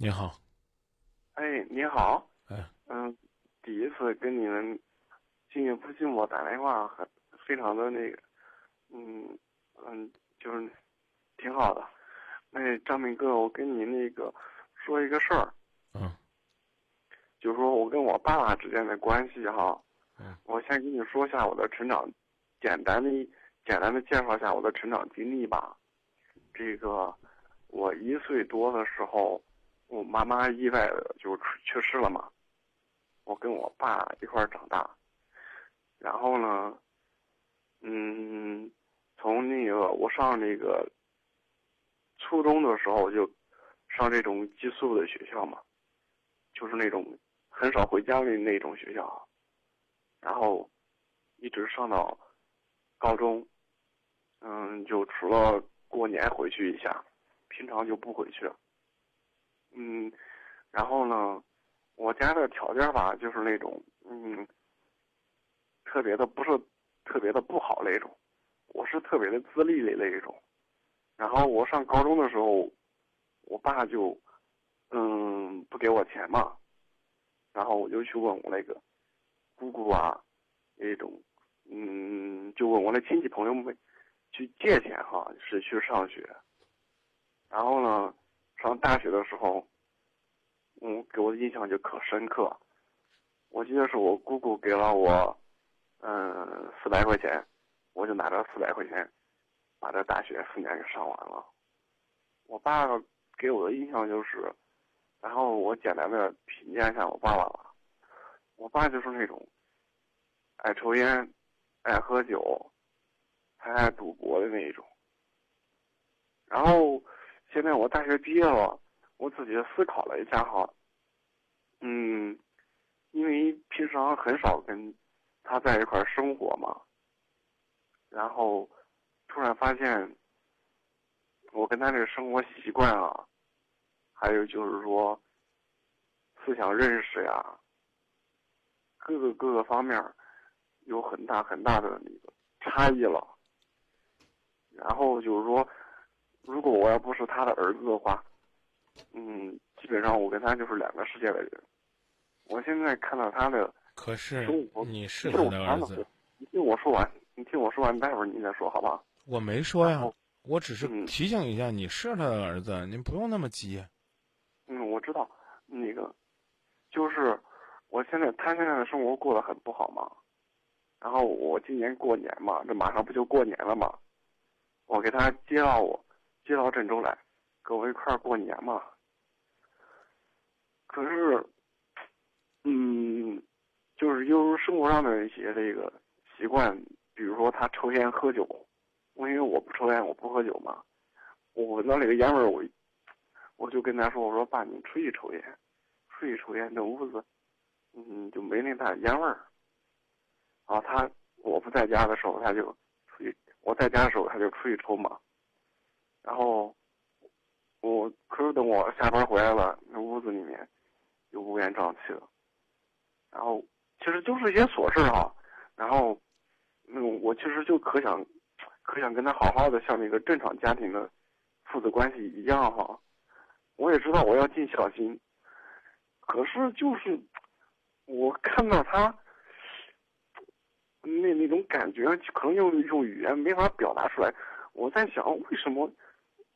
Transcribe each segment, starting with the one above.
你好，哎，你好，哎，嗯，第一次跟你们幸运不寂寞打电话，很非常的那个，嗯嗯，就是挺好的。那张明哥，我跟你那个说一个事儿，嗯。就是说我跟我爸爸之间的关系哈，嗯。我先跟你说一下我的成长，简单的简单的介绍一下我的成长经历吧。这个我一岁多的时候，我妈妈意外的就去世了嘛，我跟我爸一块儿长大，然后呢，嗯，从那个我上那个初中的时候我就上这种寄宿的学校嘛，就是那种很少回家的那种学校，然后一直上到高中，嗯，就除了过年回去一下，平常就不回去了。嗯，然后呢，我家的条件吧，就是那种嗯，特别的不是特别的不好那种，我是特别的自立的那一种。然后我上高中的时候，我爸就嗯不给我钱嘛，然后我就去问我那个姑姑啊，那种嗯，就问我的亲戚朋友们去借钱哈，是去上学。然后呢，上大学的时候，嗯，给我的印象就可深刻。我记得是我姑姑给了我，嗯，四百块钱，我就拿着四百块钱，把这大学四年给上完了。我爸给我的印象就是，然后我简单的评价一下我爸爸吧。我爸就是那种爱抽烟、爱喝酒，还爱赌博的那一种。然后现在我大学毕业了，我自己思考了一下哈，嗯，因为平常很少跟他在一块生活嘛，然后突然发现我跟他这个生活习惯啊，还有就是说思想认识呀，各个各个方面有很大很大的那个差异了。然后就是说，如果我要不是他的儿子的话，嗯，基本上我跟他就是两个世界的人。我现在看到他的可是，你是我他的儿子，你听我说完，你听我说完，待会儿你再说好吧？我没说呀，我只是嗯提醒一下，你是他的儿子，您不用那么急。嗯，我知道，那个，就是我现在他现在的生活过得很不好嘛，然后我今年过年嘛，这马上不就过年了嘛，我给他接到我接到郑州来，跟我一块儿过年嘛。可是，嗯，就是由于生活上的一些这个习惯，比如说他抽烟喝酒，我因为我不抽烟，我不喝酒嘛，我闻到那个烟味儿，我我就跟他说：“我说爸，你出去抽烟，出去抽烟，这屋子，嗯，就没那大烟味儿。”啊，他我不在家的时候，他就出去；我在家的时候，他就出去抽嘛。然后我可是等我下班回来了，那屋子里面就乌烟瘴气的。然后其实就是一些琐事哈、然后嗯，我其实就可想可想跟他好好的像那个正常家庭的父子关系一样哈、我也知道我要尽孝心，可是就是我看到他那那种感觉，可能用用语言没法表达出来。我在想，为什么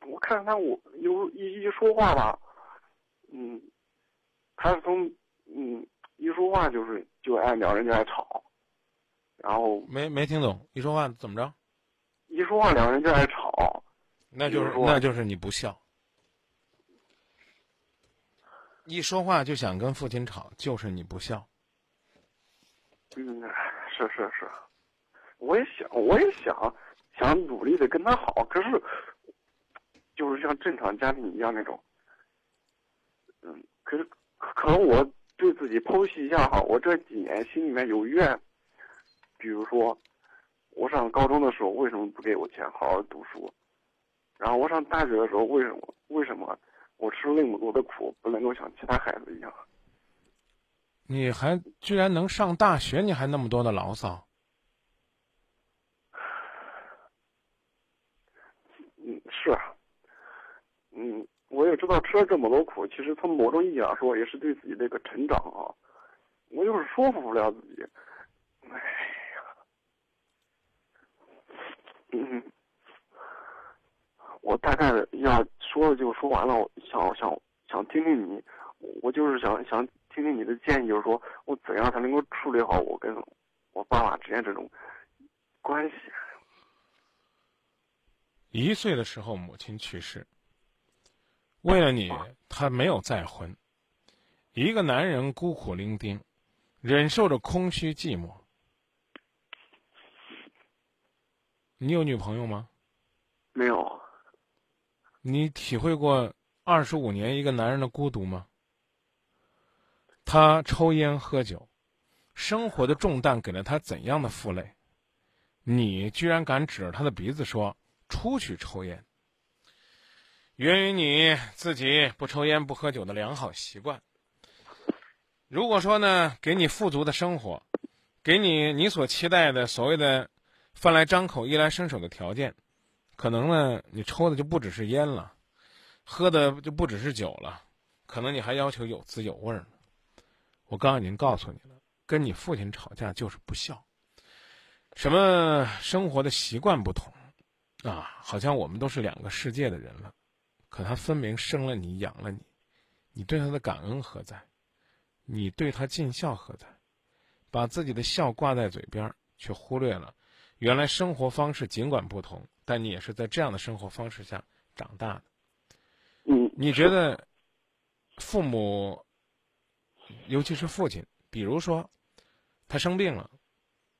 我看到他我有一一说话吧，嗯，他从嗯一说话就是就爱两人就爱吵，然后没没听懂，一说话怎么着？一说话两人就爱吵，那就是那就是你不孝。一说话就想跟父亲吵，就是你不孝。嗯，是是是，我也想，我也想想努力的跟他好，可是就是像正常家庭一样那种，嗯，可是可能我对自己剖析一下哈，我这几年心里面有怨，比如说我上高中的时候为什么不给我钱好好读书，然后我上大学的时候为什么为什么我吃了那么多的苦不能够像其他孩子一样？你还居然能上大学，你还那么多的牢骚。嗯，是啊，嗯，我也知道吃了这么多苦，其实从某种意义上说，也是对自己的一个成长啊。我就是说服不了自己。哎呀，嗯，我大概要说的就说完了。我想想想听听你，我就是想想听听你的建议，就是说我怎样才能够处理好我跟我爸爸之间这种关系。一岁的时候，母亲去世。为了你，他没有再婚。一个男人孤苦伶仃，忍受着空虚寂寞。你有女朋友吗？没有。你体会过二十五年一个男人的孤独吗？他抽烟喝酒，生活的重担给了他怎样的负累？你居然敢指着他的鼻子说？出去抽烟，源于你自己不抽烟不喝酒的良好习惯。如果说呢，给你富足的生活，给你你所期待的所谓的饭来张口、衣来伸手的条件，可能呢，你抽的就不只是烟了，喝的就不只是酒了，可能你还要求有滋有味呢。我刚刚已经告诉你了，跟你父亲吵架就是不孝。什么生活的习惯不同？啊，好像我们都是两个世界的人了，可他分明生了你，养了你，你对他的感恩何在？你对他尽孝何在？把自己的孝挂在嘴边，却忽略了，原来生活方式尽管不同，但你也是在这样的生活方式下长大的。嗯，你觉得父母，尤其是父亲，比如说他生病了，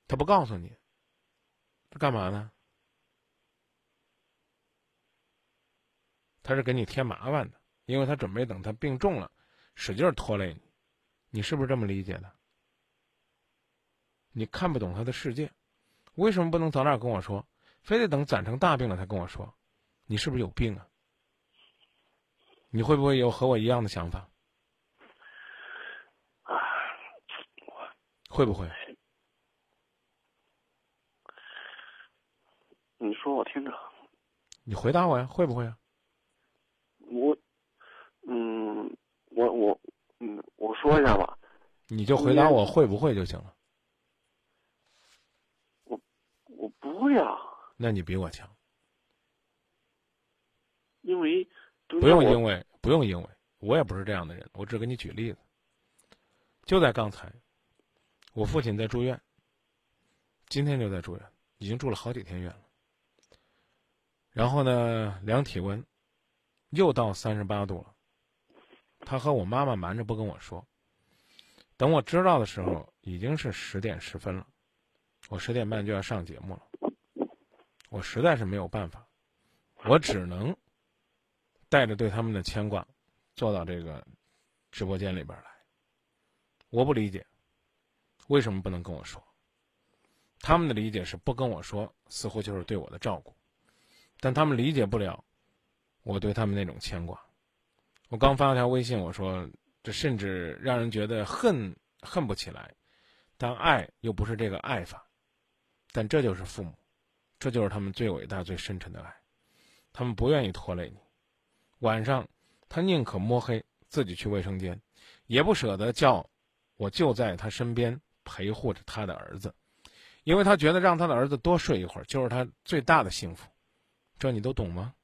他不告诉你，他干嘛呢？他是给你添麻烦的，因为他准备等他病重了，使劲拖累你，你是不是这么理解的？你看不懂他的世界，为什么不能早点跟我说，非得等攒成大病了才跟我说？你是不是有病啊？你会不会有和我一样的想法？啊，会不会？你说我听着。你回答我呀，会不会啊？我，嗯，我我，嗯，我说一下吧。你就回答我会不会就行了。我我不会啊。那你比我强。因为不用因为不用因为，我也不是这样的人。我只给你举例子。就在刚才，我父亲在住院。今天就在住院，已经住了好几天院了。然后呢，量体温。又到三十八度了，他和我妈妈瞒着不跟我说。等我知道的时候，已经是十点十分了，我十点半就要上节目了。我实在是没有办法，我只能带着对他们的牵挂，坐到这个直播间里边来。我不理解，为什么不能跟我说？他们的理解是不跟我说，似乎就是对我的照顾，但他们理解不了。我对他们那种牵挂，我刚发了条微信，我说这甚至让人觉得恨恨不起来，但爱又不是这个爱法，但这就是父母，这就是他们最伟大、最深沉的爱，他们不愿意拖累你，晚上他宁可摸黑自己去卫生间，也不舍得叫我就在他身边陪护着他的儿子，因为他觉得让他的儿子多睡一会儿就是他最大的幸福，这你都懂吗？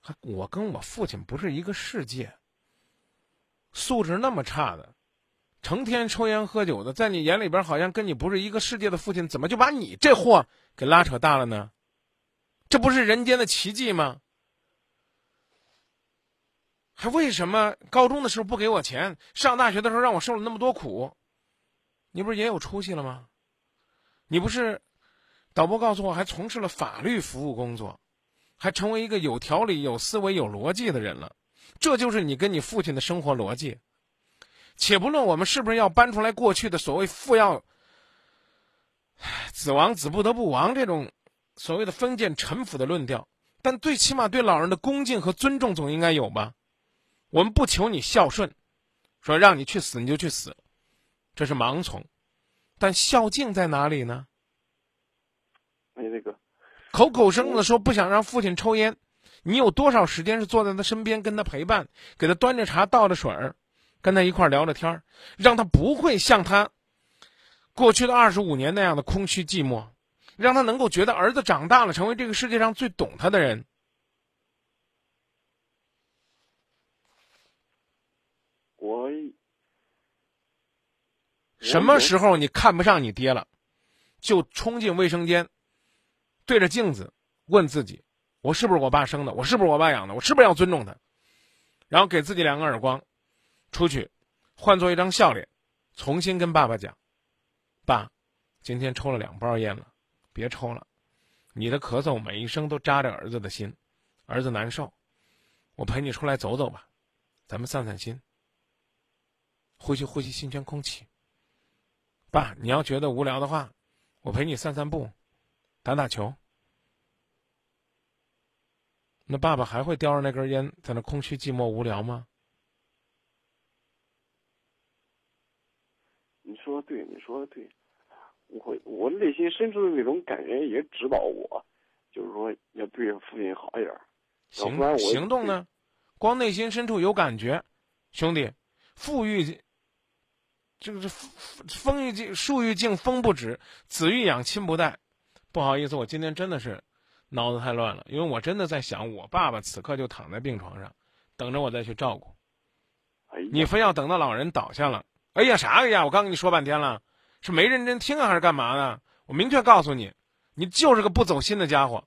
还我跟我父亲不是一个世界，素质那么差的，成天抽烟喝酒的，在你眼里边好像跟你不是一个世界的父亲，怎么就把你这货给拉扯大了呢？这不是人间的奇迹吗？还为什么高中的时候不给我钱，上大学的时候让我受了那么多苦？你不是也有出息了吗？你不是导播告诉我还从事了法律服务工作？还成为一个有条理、有思维、有逻辑的人了，这就是你跟你父亲的生活逻辑。且不论我们是不是要搬出来过去的所谓“父要子亡，子不得不亡”这种所谓的封建臣服的论调，但最起码对老人的恭敬和尊重总应该有吧？我们不求你孝顺，说让你去死你就去死，这是盲从，但孝敬在哪里呢？哎，那个。口口声声的说不想让父亲抽烟，你有多少时间是坐在他身边跟他陪伴，给他端着茶倒着水儿，跟他一块儿聊着天儿，让他不会像他过去的二十五年那样的空虚寂寞，让他能够觉得儿子长大了，成为这个世界上最懂他的人。我什么时候你看不上你爹了，就冲进卫生间，对着镜子问自己：我是不是我爸生的？我是不是我爸养的？我是不是要尊重他？然后给自己两个耳光，出去，换做一张笑脸，重新跟爸爸讲：爸，今天抽了两包烟了，别抽了。你的咳嗽每一声都扎着儿子的心，儿子难受。我陪你出来走走吧，咱们散散心，呼吸呼吸新鲜空气。爸，你要觉得无聊的话，我陪你散散步，打打球。那爸爸还会叼着那根烟在那空虚、寂寞、无聊吗？你说的对，你说的对，我我内心深处的那种感觉也指导我，就是说要对父亲好一点。行行动呢？光内心深处有感觉，兄弟，富裕。这个是风欲静，树欲静风不止，子欲养亲不待。不好意思，我今天真的是脑子太乱了，因为我真的在想，我爸爸此刻就躺在病床上，等着我再去照顾。你非要等到老人倒下了？哎呀，啥呀？我刚跟你说半天了，是没认真听啊，还是干嘛呢？我明确告诉你，你就是个不走心的家伙。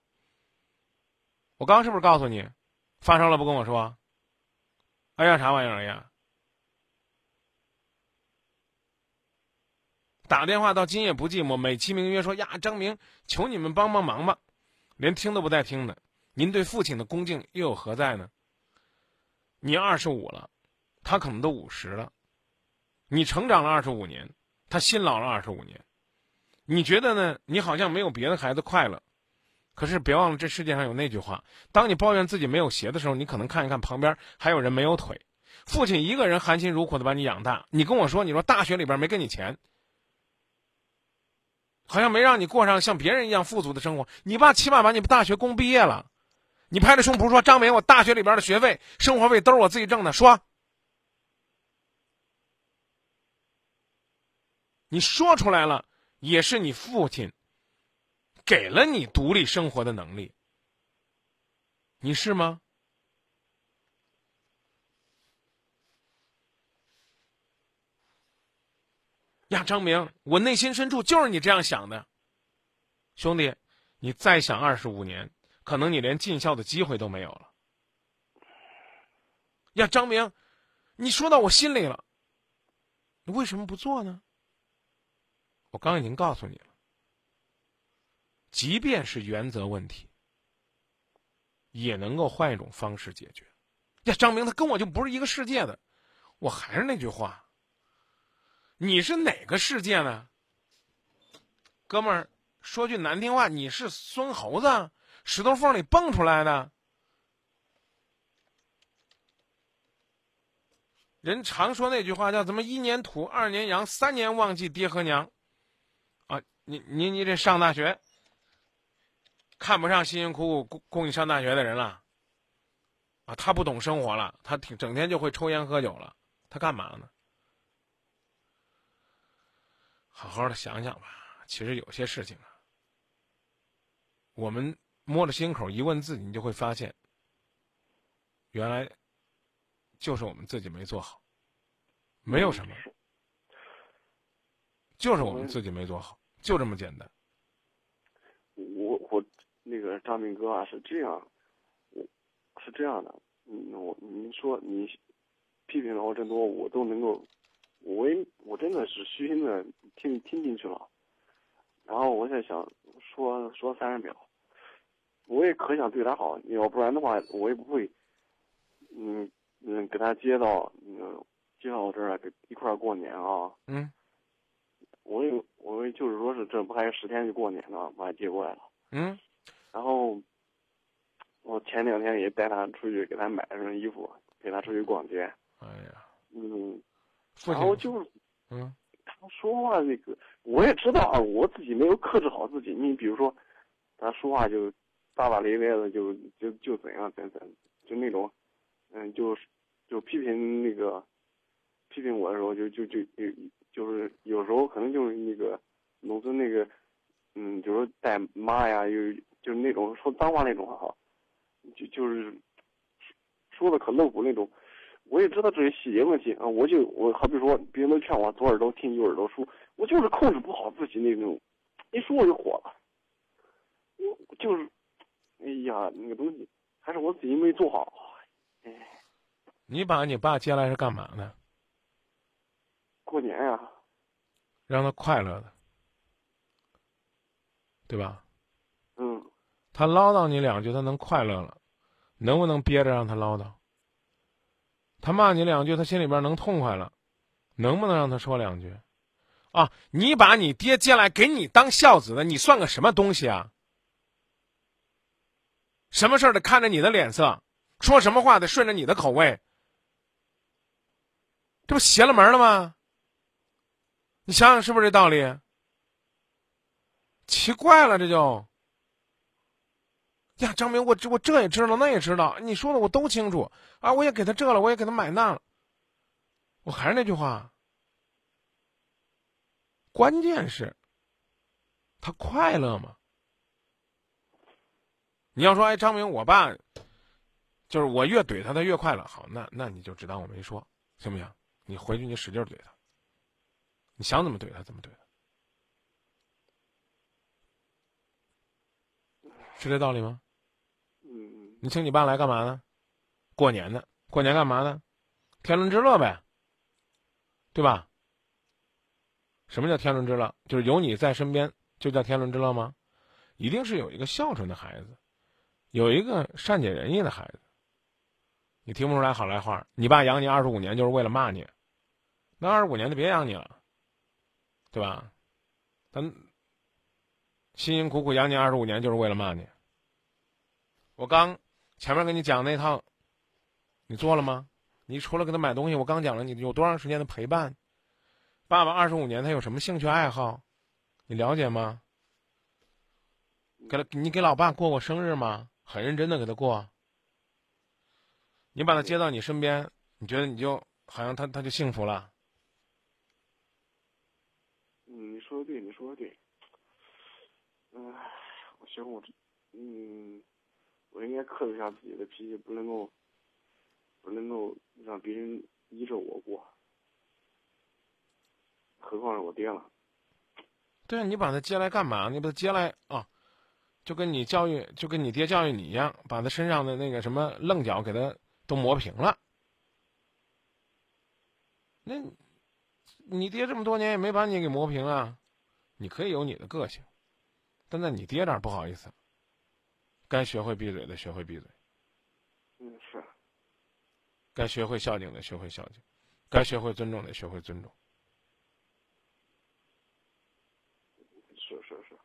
我刚是不是告诉你，发烧了不跟我说？哎呀，啥玩意儿呀？打电话到今夜不寂寞，美其名曰说呀，张明，求你们帮帮忙吧，连听都不带听的。您对父亲的恭敬又有何在呢？你二十五了，他可能都五十了，你成长了二十五年，他辛劳了二十五年，你觉得呢？你好像没有别的孩子快乐，可是别忘了，这世界上有那句话：当你抱怨自己没有鞋的时候，你可能看一看旁边还有人没有腿。父亲一个人含辛茹苦的把你养大，你跟我说，你说大学里边没给你钱。好像没让你过上像别人一样富足的生活。你爸起码把你大学供毕业了，你拍着胸脯说：“张明，我大学里边的学费、生活费都是我自己挣的。”说，你说出来了，也是你父亲给了你独立生活的能力，你是吗？呀，张明，我内心深处就是你这样想的，兄弟，你再想二十五年，可能你连尽孝的机会都没有了。呀，张明，你说到我心里了，你为什么不做呢？我刚已经告诉你了，即便是原则问题，也能够换一种方式解决。呀，张明，他跟我就不是一个世界的，我还是那句话。你是哪个世界呢，哥们儿？说句难听话，你是孙猴子，石头缝里蹦出来的。人常说那句话叫“怎么一年土，二年洋，三年忘记爹和娘”。啊，你你你这上大学，看不上辛辛苦苦供供你上大学的人了。啊，他不懂生活了，他挺整天就会抽烟喝酒了，他干嘛呢？好好的想想吧，其实有些事情啊，我们摸着心口一问自己，你就会发现，原来就是我们自己没做好，没有什么，就是我们自己没做好，就这么简单。我我那个张明哥啊，是这样，我是这样的，嗯，我您说你批评了我这么多，我都能够。我也我真的是虚心的听听进去了，然后我在想说说三十秒，我也可想对他好，要不然的话我也不会，嗯嗯给他接到嗯接到我这儿来一块儿过年啊。嗯。我也我也就是说是这不还有十天就过年了，把他接过来了。嗯。然后我前两天也带他出去给他买了身衣服，陪他出去逛街。哎呀。嗯。然后就是，嗯，他说话那个，我也知道啊，我自己没有克制好自己。你比如说，他说话就大大咧咧的，就就就怎样怎怎，就那种，嗯，就是就批评那个批评我的时候，就就就就就是有时候可能就是那个农村那个，嗯，就是带妈呀，又就是那种说脏话那种哈，就就是说的可露骨那种。我也知道这些细节问题啊，我就我好比说别人都劝我左耳朵听右耳朵说，我就是控制不好自己那种，一说我就火了。我就是，哎呀，那个东西还是我自己没做好。哎，你把你爸接来是干嘛呢？过年呀，让他快乐的，对吧？嗯。他唠叨你两句，他能快乐了，能不能憋着让他唠叨？他骂你两句，他心里边能痛快了，能不能让他说两句？啊，你把你爹接来给你当孝子的，你算个什么东西啊？什么事儿得看着你的脸色，说什么话得顺着你的口味，这不邪了门了吗？你想想是不是这道理？奇怪了，这就。呀，张明，我这我这也知道，那也知道，你说的我都清楚啊！我也给他这了，我也给他买那了。我还是那句话，关键是，他快乐吗？你要说，哎，张明，我爸，就是我越怼他，他越快乐。好，那那你就只当我没说，行不行？你回去你使劲怼他，你想怎么怼他怎么怼他，是这道理吗？你请你爸来干嘛呢？过年呢？过年干嘛呢？天伦之乐呗，对吧？什么叫天伦之乐？就是有你在身边，就叫天伦之乐吗？一定是有一个孝顺的孩子，有一个善解人意的孩子。你听不出来好赖话？你爸养你二十五年就是为了骂你，那二十五年就别养你了，对吧？他辛辛苦苦养你二十五年就是为了骂你。我刚。前面跟你讲那套，你做了吗？你除了给他买东西，我刚讲了，你有多长时间的陪伴？爸爸二十五年，他有什么兴趣爱好？你了解吗？给他，你给老爸过过生日吗？很认真的给他过。你把他接到你身边，你觉得你就好像他他就幸福了？你说的对，你说的对。嗯，我希望我，嗯。我应该克制一下自己的脾气，不能够，不能够让别人依着我过。何况是我爹了。对啊，你把他接来干嘛？你把他接来啊，就跟你教育，就跟你爹教育你一样，把他身上的那个什么棱角给他都磨平了。那，你爹这么多年也没把你给磨平啊。你可以有你的个性，但在你爹这儿不好意思。该学会闭嘴的学会闭嘴，嗯是。该学会孝敬的学会孝敬，该学会尊重的学会尊重。是是是。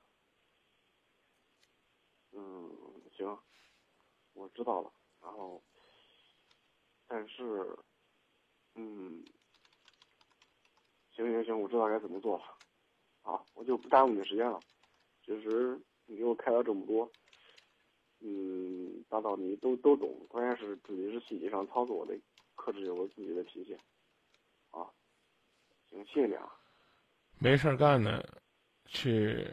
嗯，行，我知道了。然后，但是，嗯，行行行，我知道该怎么做了。好，我就不耽误你时间了。其实你给我开了这么多。嗯，大道理都都懂，关键是自己是细节上操作，的克制我自己的脾气。啊，行，谢谢你啊。没事干呢，去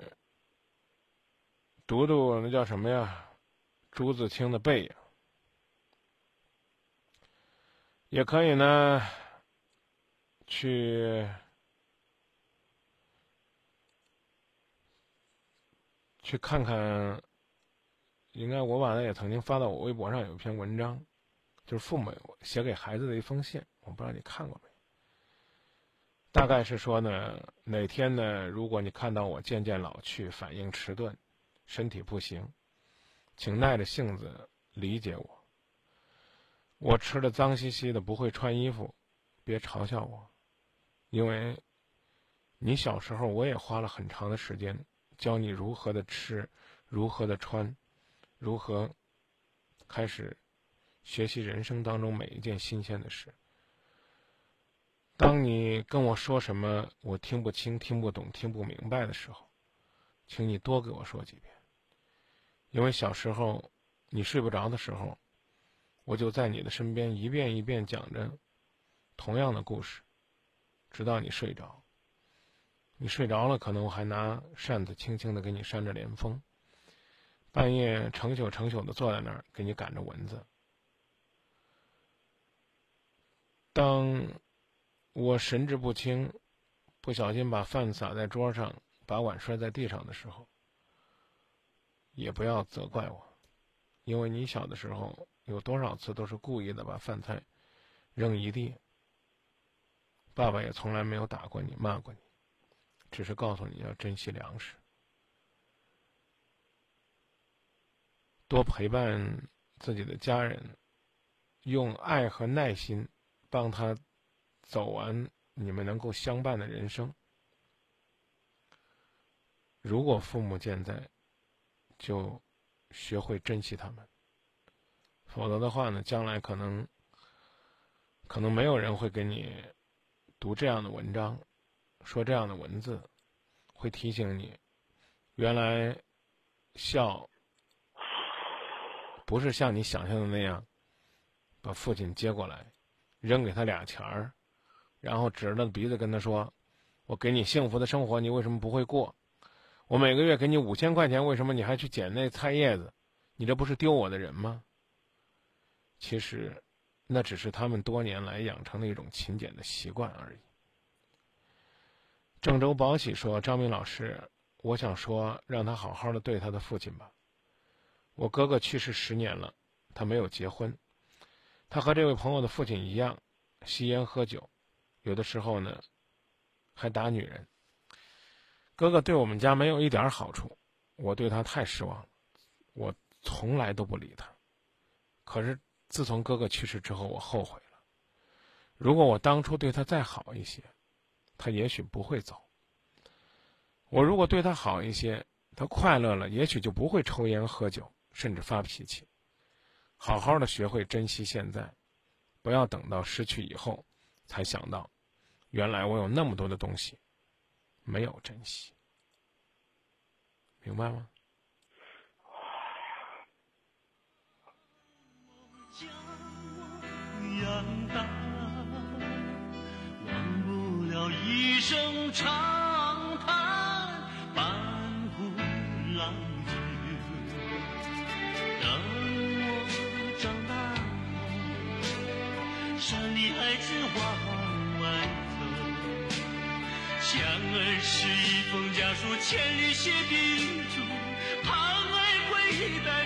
读读那叫什么呀，朱自清的《背影》，也可以呢，去去看看。应该我把它也曾经发到我微博上有一篇文章，就是父母写给孩子的一封信，我不知道你看过没？大概是说呢，哪天呢，如果你看到我渐渐老去，反应迟钝，身体不行，请耐着性子理解我。我吃的脏兮兮的，不会穿衣服，别嘲笑我，因为你小时候我也花了很长的时间教你如何的吃，如何的穿。如何开始学习人生当中每一件新鲜的事？当你跟我说什么我听不清、听不懂、听不明白的时候，请你多给我说几遍，因为小时候你睡不着的时候，我就在你的身边一遍一遍讲着同样的故事，直到你睡着。你睡着了，可能我还拿扇子轻轻的给你扇着连风。半夜成宿成宿的坐在那儿给你赶着蚊子。当我神志不清，不小心把饭洒在桌上，把碗摔在地上的时候，也不要责怪我，因为你小的时候有多少次都是故意的把饭菜扔一地。爸爸也从来没有打过你、骂过你，只是告诉你要珍惜粮食。多陪伴自己的家人，用爱和耐心帮他走完你们能够相伴的人生。如果父母健在，就学会珍惜他们；否则的话呢，将来可能可能没有人会给你读这样的文章，说这样的文字，会提醒你，原来笑。不是像你想象的那样，把父亲接过来，扔给他俩钱儿，然后指着鼻子跟他说：“我给你幸福的生活，你为什么不会过？我每个月给你五千块钱，为什么你还去捡那菜叶子？你这不是丢我的人吗？”其实，那只是他们多年来养成的一种勤俭的习惯而已。郑州宝喜说：“张明老师，我想说，让他好好的对他的父亲吧。”我哥哥去世十年了，他没有结婚。他和这位朋友的父亲一样，吸烟喝酒，有的时候呢，还打女人。哥哥对我们家没有一点好处，我对他太失望了，我从来都不理他。可是自从哥哥去世之后，我后悔了。如果我当初对他再好一些，他也许不会走。我如果对他好一些，他快乐了，也许就不会抽烟喝酒。甚至发脾气，好好的学会珍惜现在，不要等到失去以后，才想到，原来我有那么多的东西，没有珍惜，明白吗？忘不了一声长千里偕宾主，盼爱归一代。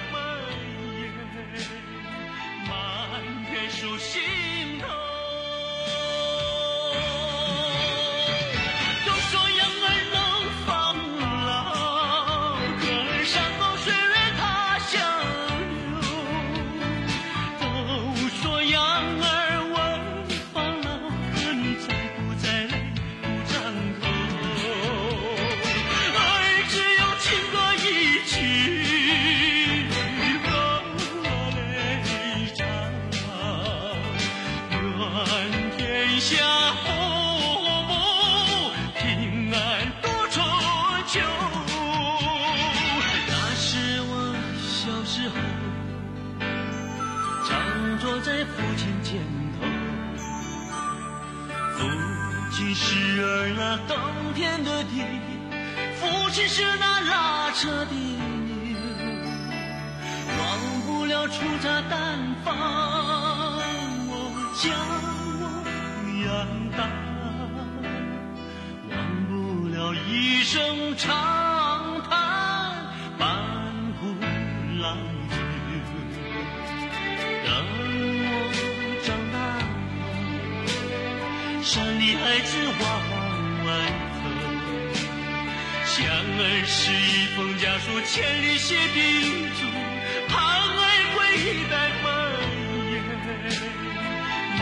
声长叹，半壶老酒，等我长大，山里孩子往外走。想儿是一封家书，千里写叮嘱，盼儿归来满眼满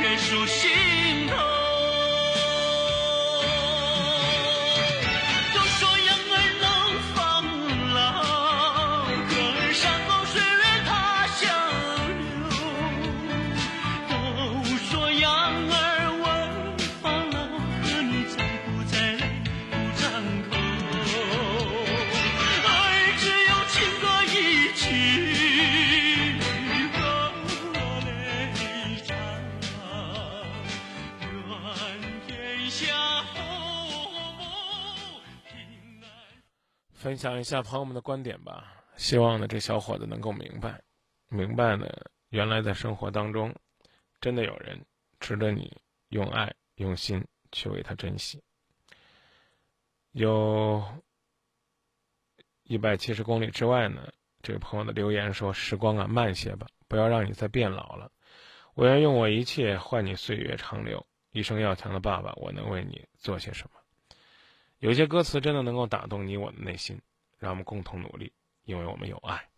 天数心分享一下朋友们的观点吧。希望呢，这小伙子能够明白，明白呢，原来在生活当中，真的有人值得你用爱、用心去为他珍惜。有一百七十公里之外呢，这位朋友的留言说：“时光啊，慢些吧，不要让你再变老了。我愿用我一切换你岁月长留。一生要强的爸爸，我能为你做些什么？”有些歌词真的能够打动你我的内心，让我们共同努力。因为我们有爱。